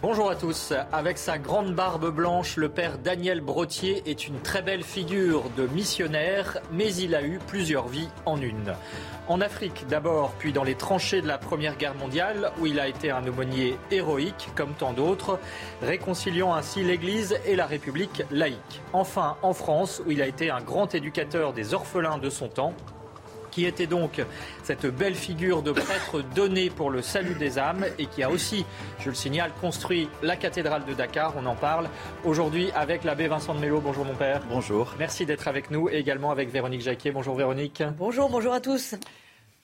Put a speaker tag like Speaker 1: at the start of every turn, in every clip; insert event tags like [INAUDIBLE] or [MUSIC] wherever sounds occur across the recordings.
Speaker 1: Bonjour à tous. Avec sa grande barbe blanche, le père Daniel Brottier est une très belle figure de missionnaire, mais il a eu plusieurs vies en une. En Afrique d'abord, puis dans les tranchées de la Première Guerre mondiale, où il a été un aumônier héroïque, comme tant d'autres, réconciliant ainsi l'Église et la République laïque. Enfin, en France, où il a été un grand éducateur des orphelins de son temps, qui était donc cette belle figure de prêtre donné pour le salut des âmes et qui a aussi, je le signale, construit la cathédrale de Dakar. On en parle aujourd'hui avec l'abbé Vincent de Mello. Bonjour mon père.
Speaker 2: Bonjour.
Speaker 1: Merci d'être avec nous et également avec Véronique Jacquet. Bonjour Véronique.
Speaker 3: Bonjour, bonjour à tous.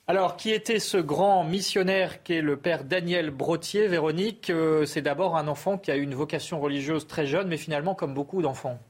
Speaker 1: Alors, qui était ce grand missionnaire qui est le père Daniel Brottier Véronique, euh, c'est d'abord un enfant qui a eu une vocation religieuse très jeune, mais finalement comme beaucoup d'enfants.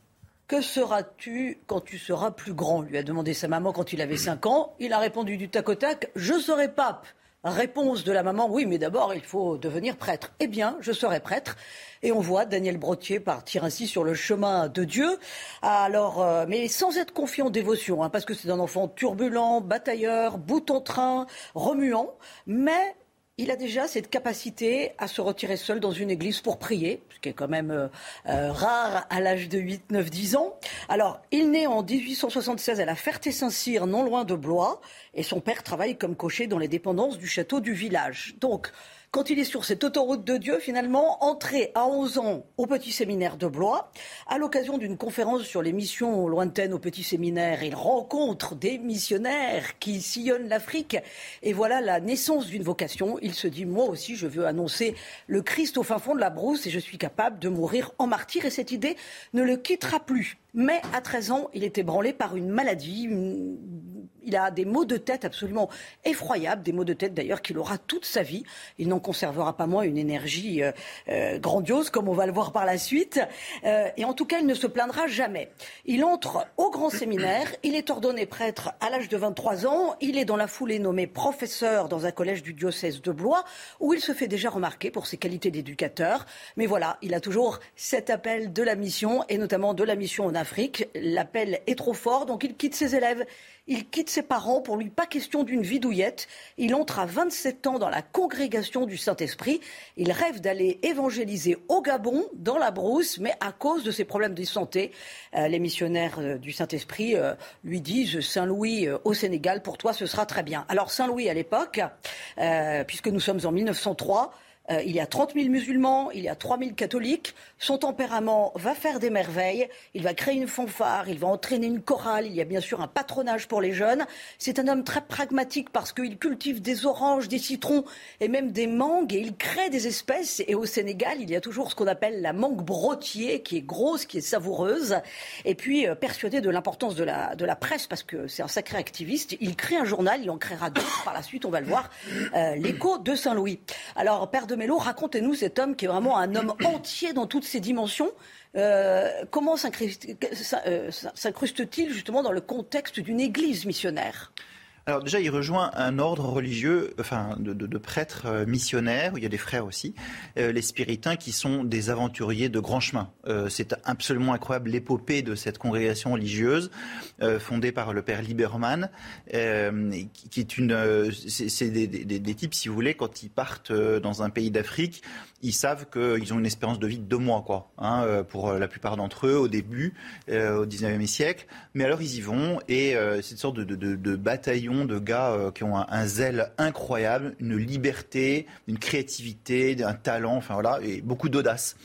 Speaker 3: Que seras-tu quand tu seras plus grand lui a demandé sa maman quand il avait 5 ans. Il a répondu du tac au tac Je serai pape. Réponse de la maman Oui, mais d'abord, il faut devenir prêtre. Eh bien, je serai prêtre. Et on voit Daniel Brottier partir ainsi sur le chemin de Dieu. Alors, euh, mais sans être confiant en dévotion, hein, parce que c'est un enfant turbulent, batailleur, bout en train, remuant. Mais il a déjà cette capacité à se retirer seul dans une église pour prier, ce qui est quand même euh, euh, rare à l'âge de 8, 9, 10 ans. Alors, il naît en 1876 à la Ferté-Saint-Cyr, non loin de Blois, et son père travaille comme cocher dans les dépendances du château du village. Donc, quand il est sur cette autoroute de Dieu, finalement, entré à 11 ans au petit séminaire de Blois, à l'occasion d'une conférence sur les missions lointaines au petit séminaire, il rencontre des missionnaires qui sillonnent l'Afrique. Et voilà la naissance d'une vocation. Il se dit, moi aussi, je veux annoncer le Christ au fin fond de la brousse et je suis capable de mourir en martyr. Et cette idée ne le quittera plus. Mais à 13 ans, il est ébranlé par une maladie. Il a des maux de tête absolument effroyables, des maux de tête d'ailleurs qu'il aura toute sa vie. Il n'en conservera pas moins une énergie euh, euh, grandiose, comme on va le voir par la suite. Euh, et en tout cas, il ne se plaindra jamais. Il entre au grand séminaire. Il est ordonné prêtre à l'âge de 23 ans. Il est dans la foulée nommé professeur dans un collège du diocèse de Blois, où il se fait déjà remarquer pour ses qualités d'éducateur. Mais voilà, il a toujours cet appel de la mission, et notamment de la mission en Afrique. L'appel est trop fort, donc il quitte ses élèves. Il quitte ses parents pour lui pas question d'une vie douillette. Il entre à 27 ans dans la congrégation du Saint-Esprit. Il rêve d'aller évangéliser au Gabon, dans la brousse, mais à cause de ses problèmes de santé, euh, les missionnaires euh, du Saint-Esprit euh, lui disent Saint-Louis au Sénégal, pour toi ce sera très bien. Alors Saint-Louis à l'époque, puisque nous sommes en 1903, euh, il y a 30 000 musulmans, il y a 3 000 catholiques. Son tempérament va faire des merveilles. Il va créer une fanfare, il va entraîner une chorale. Il y a bien sûr un patronage pour les jeunes. C'est un homme très pragmatique parce qu'il cultive des oranges, des citrons et même des mangues et il crée des espèces. Et au Sénégal, il y a toujours ce qu'on appelle la mangue brottier qui est grosse, qui est savoureuse. Et puis, euh, persuadé de l'importance de la, de la presse parce que c'est un sacré activiste, il crée un journal, il en créera d'autres par la suite, on va le voir, euh, l'écho de Saint-Louis. Alors, père de Mélo, racontez-nous cet homme qui est vraiment un homme [COUGHS] entier dans toutes ses dimensions. Euh, comment euh, s'incruste-t-il justement dans le contexte d'une église missionnaire?
Speaker 2: Alors déjà, il rejoint un ordre religieux, enfin de, prêtres euh, missionnaires, où il y a des frères aussi, les spiritains qui sont des aventuriers de grand chemin. c'est absolument incroyable l'épopée de cette congrégation religieuse fondée par le père Lieberman, qui est une, c'est des, types, si vous voulez, quand ils partent dans un pays d'Afrique, ils savent qu'ils ont une espérance de vie de deux mois, quoi, hein, euh, pour euh, la plupart d'entre eux au début, euh, au 19e siècle. Mais alors ils y vont et c'est une sorte de, bataillon de gars qui ont un, zèle incroyable, une liberté, une créativité, un talent, enfin voilà, et beaucoup d'audace.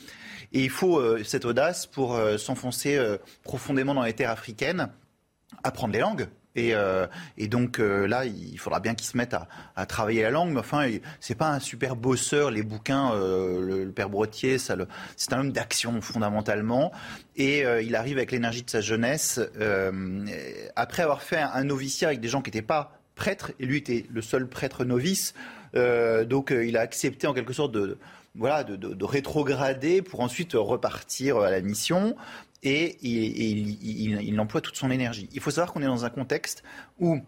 Speaker 2: Et il faut cette audace pour s'enfoncer profondément dans les terres africaines, apprendre les langues, euh, et, donc euh, là, il faudra bien qu'ils se mettent à, travailler la langue. Mais enfin, c'est pas un super bosseur. Les bouquins, euh, le, père Brottier, c'est un homme d'action fondamentalement. Et il arrive avec l'énergie de sa jeunesse, après avoir fait un, noviciat avec des gens qui n'étaient pas prêtre, et lui était le seul prêtre novice. donc il a accepté en quelque sorte de, voilà, de, rétrograder pour ensuite repartir à la mission. Et, il, emploie toute son énergie. Il faut savoir qu'on est dans un contexte où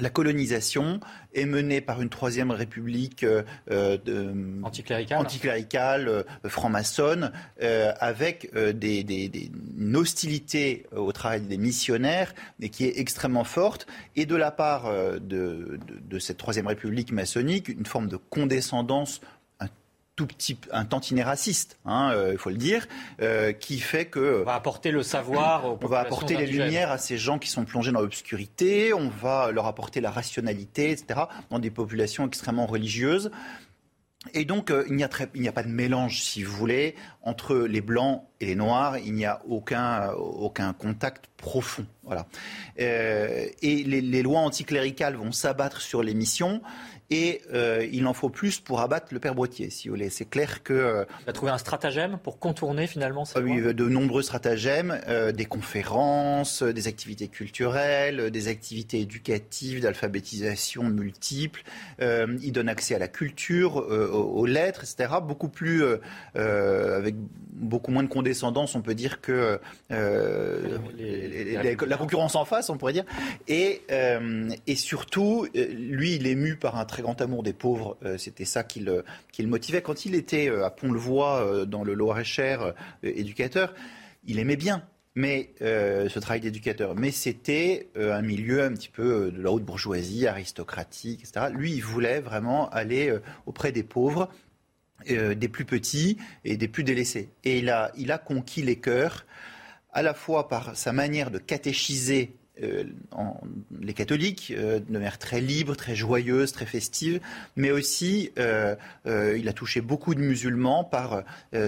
Speaker 2: la colonisation est menée par une troisième république euh, euh,
Speaker 1: anticléricale,
Speaker 2: euh, franc-maçonne, avec des, une hostilité au travail des missionnaires, qui est extrêmement forte, et de la part de, de cette troisième république maçonnique, une forme de condescendance tout petit, un tantinet raciste, hein, euh, il faut le dire, euh, qui fait que...
Speaker 1: On va apporter le savoir
Speaker 2: On va apporter les lumières à ces gens qui sont plongés dans l'obscurité, on va leur apporter la rationalité, etc., dans des populations extrêmement religieuses. Et donc, euh, il n'y a, a, pas de mélange, si vous voulez, entre les blancs et les noirs. Il n'y a aucun, aucun contact profond. Voilà. et les, les, lois anticléricales vont s'abattre sur les missions. Et euh, il en faut plus pour abattre le père Brottier, si vous voulez. C'est clair que... Euh,
Speaker 1: il a trouvé un stratagème pour contourner finalement ça Oui,
Speaker 2: de nombreux stratagèmes, euh, des conférences, des activités culturelles, des activités éducatives, d'alphabétisation multiples. il donne accès à la culture, aux, lettres, etc. Beaucoup plus... avec beaucoup moins de condescendance, on peut dire, que la concurrence en face, on pourrait dire. Et, et surtout, lui, il est mu par un très grand amour des pauvres. Euh, c'était ça qui le, motivait. Quand il était euh, à Pont-le-Voix, euh, dans le Loir-et-Cher, éducateur, il aimait bien mais ce travail d'éducateur. Mais c'était un milieu un petit peu de la haute bourgeoisie, aristocratique, etc. Lui, il voulait vraiment aller auprès des pauvres, des plus petits et des plus délaissés. Et il a, il a conquis les cœurs, à la fois par sa manière de catéchiser euh, les catholiques, euh, de manière très libre, très joyeuse, très festive, mais aussi euh, il a touché beaucoup de musulmans par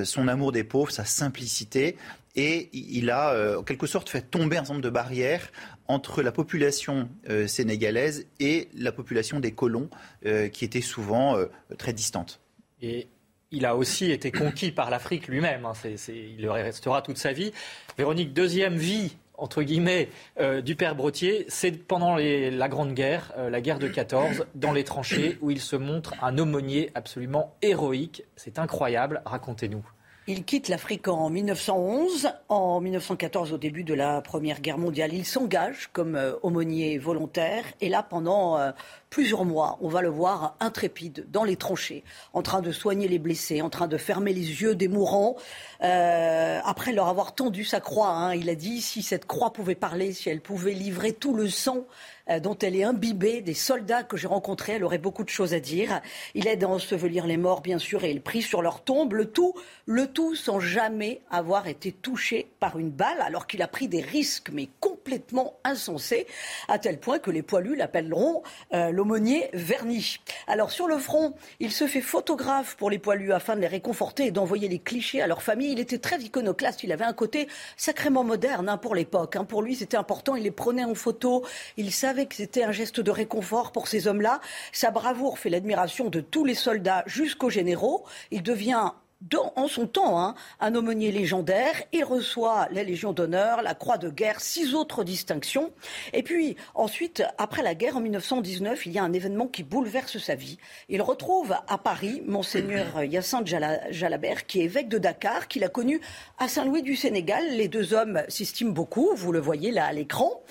Speaker 2: son amour des pauvres, sa simplicité, et il a en quelque sorte fait tomber un certain nombre de barrières entre la population sénégalaise et la population des colons, qui était souvent très distante.
Speaker 1: Et il a aussi été conquis par l'Afrique lui-même. Hein. il le restera toute sa vie. Véronique, deuxième vie entre guillemets, euh, du père Brottier, c'est pendant la Grande Guerre, euh, la guerre de 14, dans les tranchées, où il se montre un aumônier absolument héroïque. C'est incroyable, racontez-nous.
Speaker 3: Il quitte l'Afrique en 1911. En 1914, au début de la Première Guerre mondiale, il s'engage comme euh, aumônier volontaire. Et là, pendant plusieurs mois. On va le voir intrépide dans les tranchées, en train de soigner les blessés, en train de fermer les yeux des mourants. Euh, après leur avoir tendu sa croix, hein, il a dit si cette croix pouvait parler, si elle pouvait livrer tout le sang euh, dont elle est imbibée, des soldats que j'ai rencontrés, elle aurait beaucoup de choses à dire. Il aide à ensevelir les morts, bien sûr, et il prie sur leur tombe. Le tout, le tout sans jamais avoir été touché par une balle, alors qu'il a pris des risques, mais complètement insensés, à tel point que les poilus l'appelleront euh, l'aumônier verni. Alors sur le front, il se fait photographe pour les poilus afin de les réconforter et d'envoyer les clichés à leur famille. Il était très iconoclaste, il avait un côté sacrément moderne hein, pour l'époque. Hein. Pour lui, c'était important, il les prenait en photo, il savait que c'était un geste de réconfort pour ces hommes-là. Sa bravoure fait l'admiration de tous les soldats jusqu'aux généraux. Il devient en son temps hein, un aumônier légendaire. Il reçoit la Légion d'honneur, la Croix de guerre, six autres distinctions. Et puis ensuite, après la guerre, en 1919, il y a un événement qui bouleverse sa vie. Il retrouve à Paris monseigneur [COUGHS] Hyacinthe Jalabert, qui est évêque de Dakar, qu'il a connu à Saint-Louis du Sénégal. Les deux hommes s'estiment beaucoup, vous le voyez là à l'écran.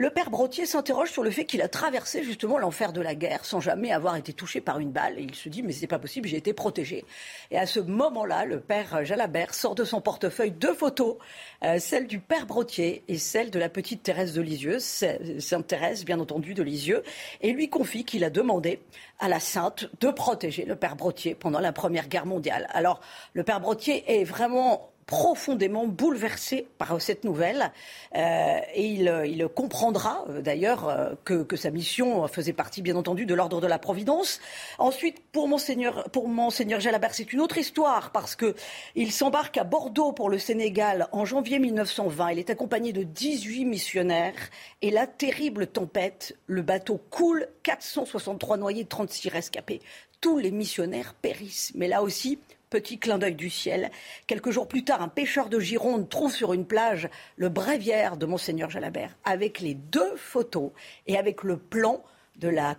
Speaker 3: Le père Brottier s'interroge sur le fait qu'il a traversé justement l'enfer de la guerre sans jamais avoir été touché par une balle. Et il se dit, mais c'est pas possible, j'ai été protégé. Et à ce moment-là, le père Jalabert sort de son portefeuille deux photos, euh, celle du père Brottier et celle de la petite Thérèse de Lisieux, Sainte Thérèse, bien entendu, de Lisieux, et lui confie qu'il a demandé à la Sainte de protéger le père Brottier pendant la Première Guerre mondiale. Alors, le père Brottier est vraiment profondément bouleversé par cette nouvelle euh, et il, il, comprendra euh, d'ailleurs euh, que, que, sa mission faisait partie bien entendu de l'ordre de la Providence. Ensuite, pour monseigneur, pour monseigneur Jalabert, c'est une autre histoire parce que il s'embarque à Bordeaux pour le Sénégal en janvier 1920. Il est accompagné de 18 missionnaires et la terrible tempête, le bateau coule, 463 noyés, 36 rescapés. Tous les missionnaires périssent. Mais là aussi, Petit clin d'œil du ciel. Quelques jours plus tard, un pêcheur de Gironde trouve sur une plage le bréviaire de Monseigneur Jalabert avec les deux photos et avec le plan de la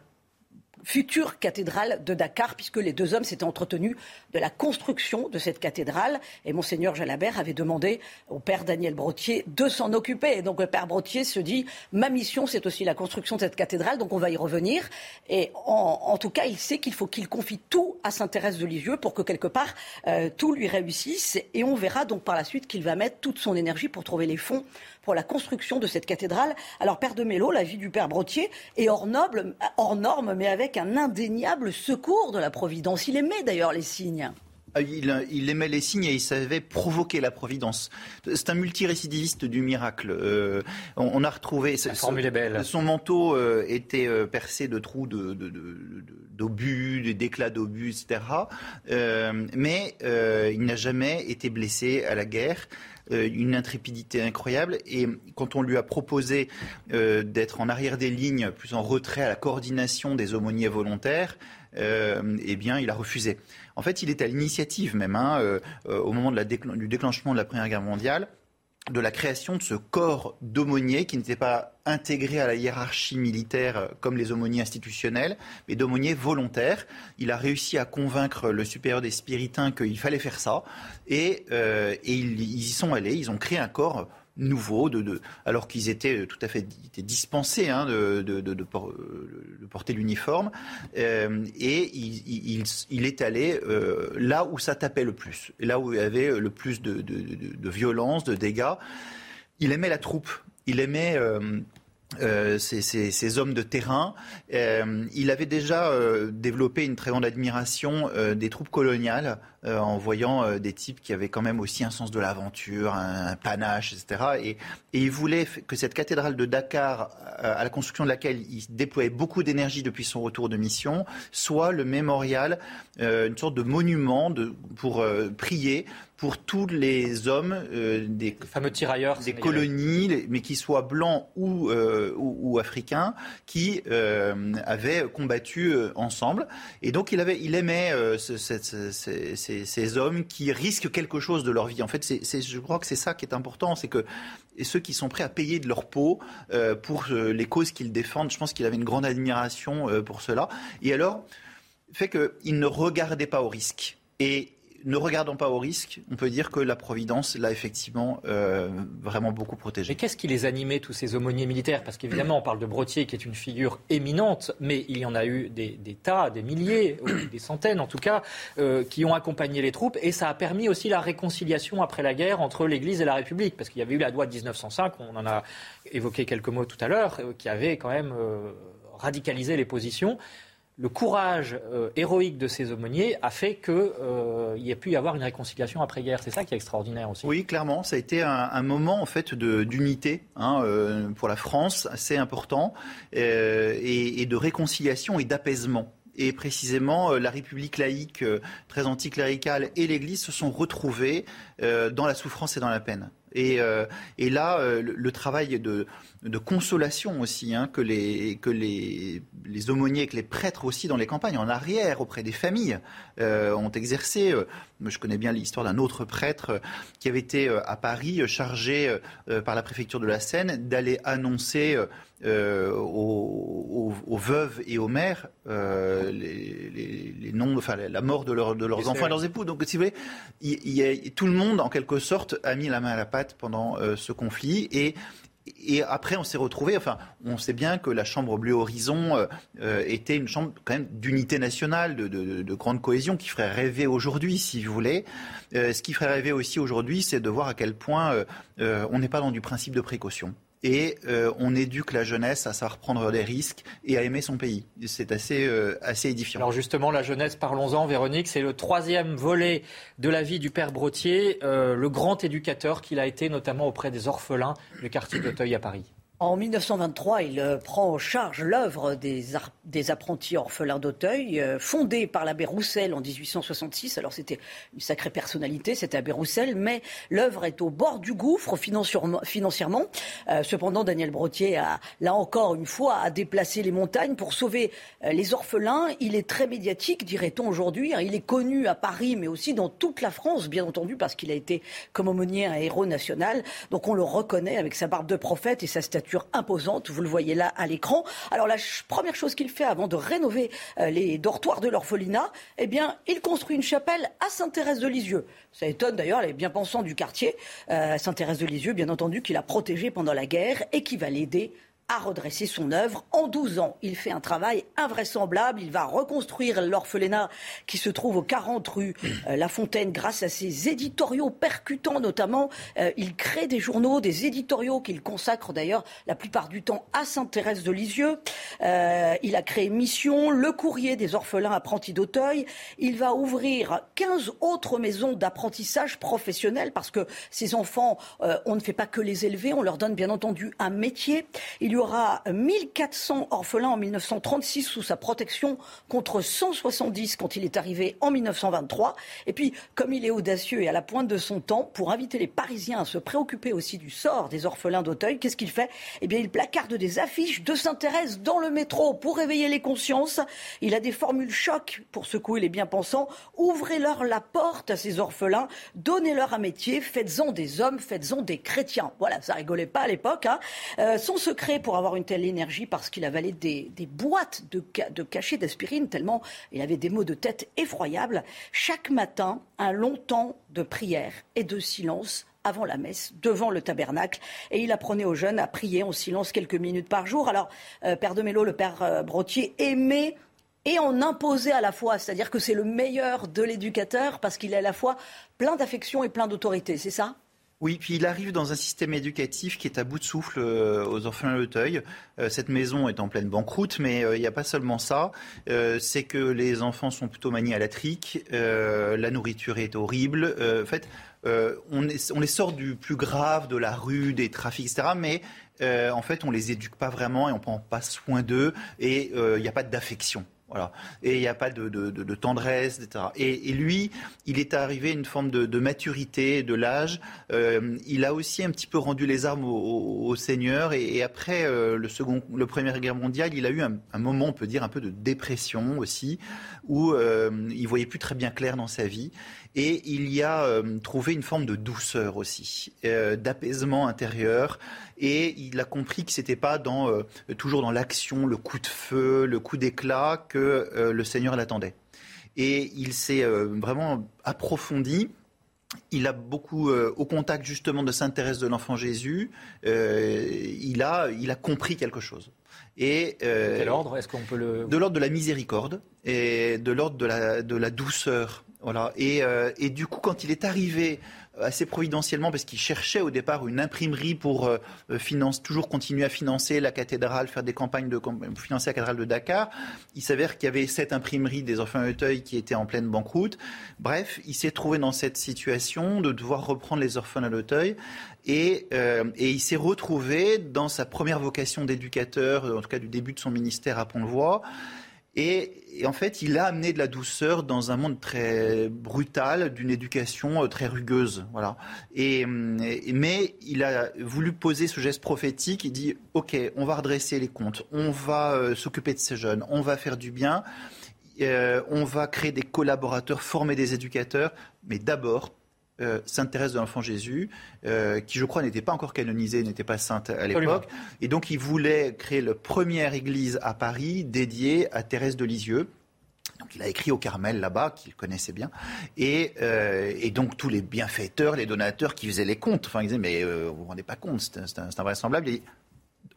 Speaker 3: future cathédrale de Dakar, puisque les deux hommes s'étaient entretenus de la construction de cette cathédrale. Et Monseigneur Jalabert avait demandé au père Daniel Brottier de s'en occuper. Et donc le père Brottier se dit ma mission, c'est aussi la construction de cette cathédrale, donc on va y revenir. Et en, tout cas, il sait qu'il faut qu'il confie tout à Saint-Thérèse de Lisieux pour que quelque part euh, tout lui réussisse. Et on verra donc par la suite qu'il va mettre toute son énergie pour trouver les fonds pour la construction de cette cathédrale. Alors, Père de Mello, la vie du Père Brottier est hors, noble, hors norme, mais avec un indéniable secours de la Providence. Il aimait d'ailleurs les signes.
Speaker 2: Ah, il, aimait les signes et il savait provoquer la providence. C'est un multirécidiviste du miracle. Euh, on, a retrouvé.
Speaker 1: La formule est belle.
Speaker 2: Son manteau euh, était euh, percé de trous d'obus, de, d'éclats d'obus, etc. mais il n'a jamais été blessé à la guerre. Euh, une intrépidité incroyable. Et quand on lui a proposé euh, d'être en arrière des lignes, plus en retrait à la coordination des aumôniers volontaires, euh, eh bien, il a refusé. En fait, il est à l'initiative même, hein, au moment du déclenchement de la Première Guerre mondiale de la création de ce corps d'aumôniers qui n'était pas intégré à la hiérarchie militaire euh, comme les aumôniers institutionnels, mais d'aumôniers volontaires. Il a réussi à convaincre le supérieur des spiritains qu'il fallait faire ça, et, euh, ils, y sont allés, ils ont créé un corps nouveau, de, alors qu'ils étaient tout à fait dispensés hein, de, porter l'uniforme. Euh, et il, est allé là où ça tapait le plus, là où il y avait le plus de, violence, de dégâts. Il aimait la troupe. Il aimait euh, ces, hommes de terrain. Euh, il avait déjà euh, développé une très grande admiration des troupes coloniales en voyant des types qui avaient quand même aussi un sens de l'aventure, un, panache, etc. Et, et, il voulait que cette cathédrale de Dakar, à la construction de laquelle il déployait beaucoup d'énergie depuis son retour de mission, soit le mémorial, une sorte de monument de, pour prier pour tous les hommes
Speaker 1: euh, des fameux tirailleurs,
Speaker 2: des colonies, mais qui soient blancs ou, euh, ou, africains, qui euh, avaient combattu ensemble. Et donc il, avait, il aimait ces, hommes qui risquent quelque chose de leur vie. En fait, c'est, je crois que c'est ça qui est important, c'est que ceux qui sont prêts à payer de leur peau pour les causes qu'ils défendent. Je pense qu'il avait une grande admiration pour cela. Et alors, fait qu'il ne regardait pas au risque. Et ne regardons pas au risque, on peut dire que la Providence l'a effectivement euh, vraiment beaucoup protégé.
Speaker 1: Mais qu'est-ce qui les animait, tous ces aumôniers militaires? Parce qu'évidemment, on parle de Brottier, qui est une figure éminente, mais il y en a eu des, tas, des milliers, des [COUGHS] centaines en tout cas, euh, qui ont accompagné les troupes. Et ça a permis aussi la réconciliation après la guerre entre l'Église et la République. Parce qu'il y avait eu la loi de 1905, on en a évoqué quelques mots tout à l'heure, euh, qui avait quand même radicalisé les positions le courage euh, héroïque de ces aumôniers a fait qu'il euh, y ait pu y avoir une réconciliation après-guerre. C'est ça qui est extraordinaire aussi.
Speaker 2: Oui, clairement. Ça a été un, moment en fait d'unité hein, euh, pour la France assez important et, de réconciliation et d'apaisement. Et précisément, la République laïque, très anticléricale, et l'Église se sont retrouvées dans la souffrance et dans la peine. Et, là, le, travail de, de consolation aussi, hein, que, les, que les, les aumôniers, que les prêtres aussi dans les campagnes, en arrière, auprès des familles, euh, ont exercé. Euh, je connais bien l'histoire d'un autre prêtre euh, qui avait été à Paris chargé par la préfecture de la Seine d'aller annoncer aux, veuves et aux mères les, les, noms, enfin la mort de, de leurs enfants et leurs époux. Donc, si vous voulez, tout le monde, en quelque sorte, a mis la main à la pâte pendant ce conflit et et après, on s'est retrouvé. Enfin, on sait bien que la Chambre Bleu Horizon euh, euh, était une chambre quand même d'unité nationale, de, grande cohésion, qui ferait rêver aujourd'hui, si vous voulez. Euh, ce qui ferait rêver aussi aujourd'hui, c'est de voir à quel point on n'est pas dans du principe de précaution et euh, on éduque la jeunesse à savoir prendre des risques et à aimer son pays. C'est assez, euh, assez édifiant.
Speaker 1: Alors justement, la jeunesse, parlons-en, Véronique, c'est le troisième volet de la vie du père Brottier, euh, le grand éducateur qu'il a été notamment auprès des orphelins du quartier d'Auteuil à Paris.
Speaker 3: En 1923, il euh, prend en charge l'œuvre des, apprentis orphelins d'Auteuil, euh, fondée par l'abbé Roussel en 1866. Alors c'était une sacrée personnalité, cet abbé Roussel, mais l'œuvre est au bord du gouffre financièrement. Euh, cependant, Daniel Brottier a, là encore une fois, a déplacé les montagnes pour sauver les orphelins. Il est très médiatique, dirait-on aujourd'hui. Hein. Il est connu à Paris, mais aussi dans toute la France, bien entendu, parce qu'il a été comme aumônier un héros national. Donc on le reconnaît avec sa barbe de prophète et sa statue imposante. Vous le voyez là à l'écran. Alors la première chose qu'il fait avant de rénover euh, les dortoirs de l'orphelinat, eh bien, il construit une chapelle à Sainte-Thérèse de Lisieux. Ça étonne d'ailleurs les bien-pensants du quartier. Euh, Sainte-Thérèse de Lisieux, bien entendu, qu'il a protégé pendant la guerre et qui va l'aider à redresser son œuvre. En 12 ans, il fait un travail invraisemblable. Il va reconstruire l'orphelinat qui se trouve aux 40 rue euh, La Fontaine grâce à ses éditoriaux percutants notamment. Euh, il crée des journaux, des éditoriaux qu'il consacre d'ailleurs la plupart du temps à Sainte-Thérèse de Lisieux. Euh, il a créé Mission, le courrier des orphelins apprentis d'Auteuil. Il va ouvrir 15 autres maisons d'apprentissage professionnel parce que ces enfants, on ne fait pas que les élever, on leur donne bien entendu un métier. Aura 1400 orphelins en 1936 sous sa protection contre 170 quand il est arrivé en 1923. Et puis, comme il est audacieux et à la pointe de son temps, pour inviter les Parisiens à se préoccuper aussi du sort des orphelins d'Auteuil, qu'est-ce qu'il fait? Eh bien, il placarde des affiches de Sainte-Thérèse dans le métro pour réveiller les consciences. Il a des formules choc pour secouer les bien-pensants. Ouvrez-leur la porte à ces orphelins, donnez-leur un métier, faites-en des hommes, faites-en des chrétiens. Voilà, ça rigolait pas à l'époque. Hein. Euh, son secret pour pour avoir une telle énergie parce qu'il avalait des, boîtes de, cachets d'aspirine tellement il avait des maux de tête effroyables. Chaque matin, un long temps de prière et de silence avant la messe, devant le tabernacle. Et il apprenait aux jeunes à prier en silence quelques minutes par jour. Alors, euh, Père de Mélo, le Père euh, aimait et en imposait à la fois. C'est-à-dire que c'est le meilleur de l'éducateur parce qu'il est à la fois plein d'affection et plein d'autorité. C'est ça?
Speaker 2: Oui, puis il arrive dans un système éducatif qui est à bout de souffle euh, aux orphelins de Teuil. Euh, cette maison est en pleine banqueroute, mais euh, il n'y a pas seulement ça. c'est que les enfants sont plutôt maniés à la trique, la nourriture est horrible. en fait, on, on, les sort du plus grave, de la rue, des trafics, etc. Mais en fait, on les éduque pas vraiment et on prend pas soin d'eux et il n'y a pas d'affection. Voilà. Et il n'y a pas de, tendresse, etc. Et, lui, il est arrivé à une forme de, maturité, de l'âge. Euh, il a aussi un petit peu rendu les armes au, Seigneur. Et, après euh, le second, le Première Guerre mondiale, il a eu un, moment, on peut dire, un peu de dépression aussi, où euh, il voyait plus très bien clair dans sa vie. Et il y a euh, trouvé une forme de douceur aussi, euh, d'apaisement intérieur. Et il a compris que c'était pas dans, euh, toujours dans l'action, le coup de feu, le coup d'éclat que le Seigneur l'attendait. Et il s'est vraiment approfondi il a beaucoup, au contact justement de Sainte Thérèse de l'Enfant Jésus, il, a, il a compris quelque chose.
Speaker 1: Et, Quel ordre? Est-ce qu'on peut le...
Speaker 2: De l'ordre de la miséricorde et de l'ordre de la, de la douceur voilà. Et, euh, et, du coup, quand il est arrivé euh, assez providentiellement, parce qu'il cherchait au départ une imprimerie pour euh, finance, toujours continuer à financer la cathédrale, faire des campagnes de financer la cathédrale de Dakar, il s'avère qu'il y avait cette imprimerie des enfants Auteuil qui était en pleine banqueroute. Bref, il s'est trouvé dans cette situation de devoir reprendre les orphelins à l'Auteuil. Et, et, il s'est retrouvé dans sa première vocation d'éducateur, en tout cas du début de son ministère à Pont-le-Voix. Et, en fait, il a amené de la douceur dans un monde très brutal, d'une éducation euh, très rugueuse. Voilà. Et, mais il a voulu poser ce geste prophétique. Il dit Ok, on va redresser les comptes, on va euh, s'occuper de ces jeunes, on va faire du bien, euh, on va créer des collaborateurs, former des éducateurs, mais d'abord euh, Sainte Thérèse de l'Enfant Jésus, euh, qui je crois n'était pas encore canonisée, n'était pas sainte à l'époque. Et donc il voulait créer la première église à Paris dédiée à Thérèse de Lisieux. Donc il a écrit au Carmel là-bas, qu'il connaissait bien, et, euh, et, donc tous les bienfaiteurs, les donateurs qui faisaient les comptes, enfin ils disaient mais vous vous rendez pas compte, c'est invraisemblable.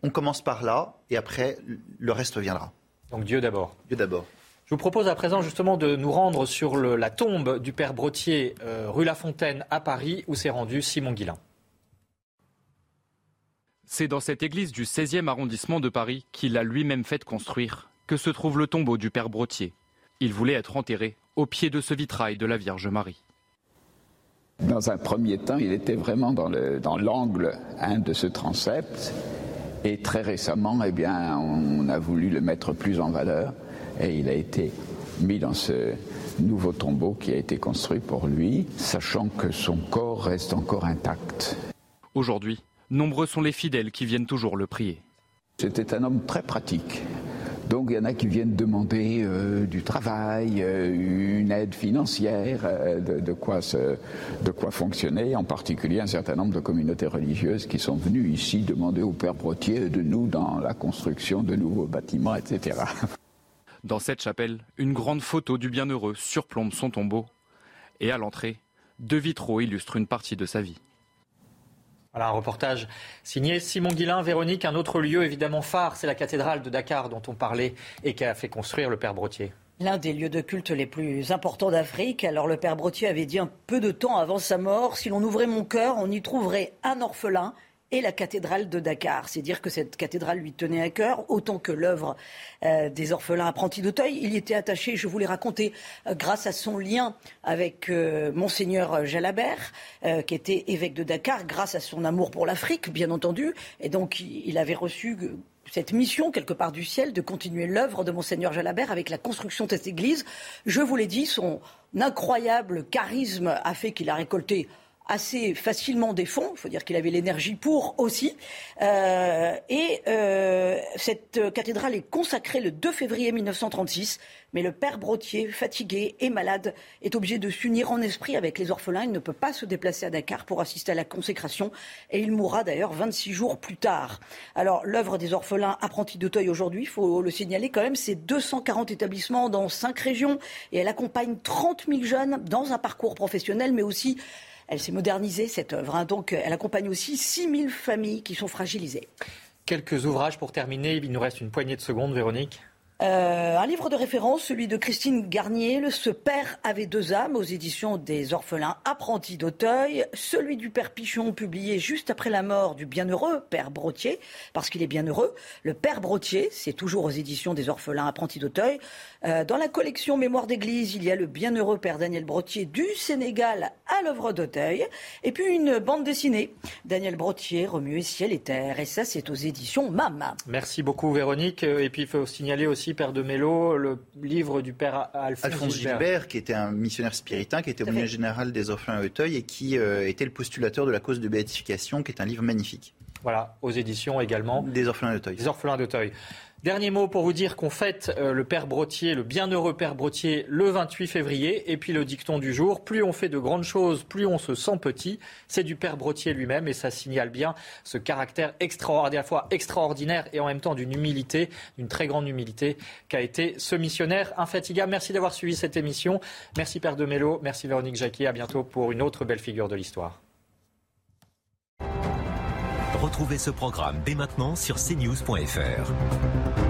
Speaker 2: on commence par là, et après le reste viendra.
Speaker 1: Donc Dieu d'abord.
Speaker 2: Dieu d'abord.
Speaker 1: Je vous propose à présent justement de nous rendre sur la tombe du père Brottier, euh, rue La Fontaine à Paris, où s'est rendu Simon Guillain.
Speaker 4: C'est dans cette église du 16e arrondissement de Paris qu'il a lui-même fait construire que se trouve le tombeau du père Brottier. Il voulait être enterré au pied de ce vitrail de la Vierge Marie.
Speaker 5: Dans un premier temps, il était vraiment dans l'angle dans de ce transept. Et très récemment, eh bien, on a voulu le mettre plus en valeur et il a été mis dans ce nouveau tombeau qui a été construit pour lui, sachant que son corps reste encore intact.
Speaker 4: Aujourd'hui, nombreux sont les fidèles qui viennent toujours le prier.
Speaker 5: C'était un homme très pratique, Donc il y en a qui viennent demander euh, du travail, euh, une aide financière, euh, de, quoi de quoi fonctionner, en particulier un certain nombre de communautés religieuses qui sont venues ici demander au Père Brotier de nous dans la construction de nouveaux bâtiments, etc.
Speaker 4: Dans cette chapelle, une grande photo du bienheureux surplombe son tombeau. Et à l'entrée, deux vitraux illustrent une partie de sa vie.
Speaker 1: Voilà un reportage signé Simon Guillain. Véronique, un autre lieu évidemment phare, c'est la cathédrale de Dakar dont on parlait et qui a fait construire le Père Brotier.
Speaker 3: L'un des lieux de culte les plus importants d'Afrique. Alors le Père Brotier avait dit un peu de temps avant sa mort, si l'on ouvrait mon cœur, on y trouverait un orphelin et la cathédrale de Dakar. C'est dire que cette cathédrale lui tenait à cœur, autant que l'œuvre euh, des orphelins apprentis d'Auteuil. Il y était attaché, je vous l'ai raconté, euh, grâce à son lien avec euh, monseigneur Jalabert, qui était évêque de Dakar, grâce à son amour pour l'Afrique, bien entendu. Et donc, il avait reçu cette mission, quelque part du ciel, de continuer l'œuvre de Monseigneur Jalabert avec la construction de cette église. Je vous l'ai dit, son incroyable charisme a fait qu'il a récolté assez facilement des fonds. Il faut dire qu'il avait l'énergie pour aussi. Euh, et euh, cette cathédrale est consacrée le 2 février 1936. Mais le père Brotier, fatigué et malade, est obligé de s'unir en esprit avec les orphelins. Il ne peut pas se déplacer à Dakar pour assister à la consécration. Et il mourra d'ailleurs 26 jours plus tard. Alors, l'œuvre des orphelins apprentis d'Auteuil aujourd'hui, il faut le signaler quand même, c'est 240 établissements dans 5 régions. Et elle accompagne 30 000 jeunes dans un parcours professionnel, mais aussi elle s'est modernisée, cette œuvre. Hein. Donc, elle accompagne aussi 6000 familles qui sont fragilisées.
Speaker 1: Quelques ouvrages pour terminer. Il nous reste une poignée de secondes, Véronique.
Speaker 3: Euh, un livre de référence, celui de Christine Garnier, Le Ce père avait deux âmes, aux éditions des orphelins apprentis d'Auteuil. Celui du père Pichon, publié juste après la mort du bienheureux père Brotier, parce qu'il est bienheureux. Le père Brotier, c'est toujours aux éditions des orphelins apprentis d'Auteuil. Euh, dans la collection Mémoire d'église, il y a le bienheureux père Daniel Brotier du Sénégal à l'œuvre d'Auteuil. Et puis une bande dessinée, Daniel Brotier, Remuer ciel et terre. Et ça, c'est aux éditions MAM.
Speaker 1: Merci beaucoup, Véronique. Et puis, il faut signaler aussi Père de Mello, le livre du Père Alphonse,
Speaker 2: Gilbert. qui était un missionnaire spiritain, qui était au général des orphelins à Auteuil et qui euh, était le postulateur de la cause de béatification, qui est un livre magnifique.
Speaker 1: Voilà, aux éditions également.
Speaker 2: Des orphelins d'Auteuil.
Speaker 1: Des orphelins d'Auteuil. Dernier mot pour vous dire qu'on fête euh, le Père Brotier, le bienheureux Père Brotier, le 28 février. Et puis le dicton du jour, plus on fait de grandes choses, plus on se sent petit. C'est du Père Brotier lui-même et ça signale bien ce caractère extraordinaire, à la fois extraordinaire et en même temps d'une humilité, d'une très grande humilité qu'a été ce missionnaire infatigable. Merci d'avoir suivi cette émission. Merci Père de Mello, merci Véronique Jacquier. À bientôt pour une autre belle figure de l'histoire.
Speaker 6: Retrouvez ce programme dès maintenant sur cnews.fr.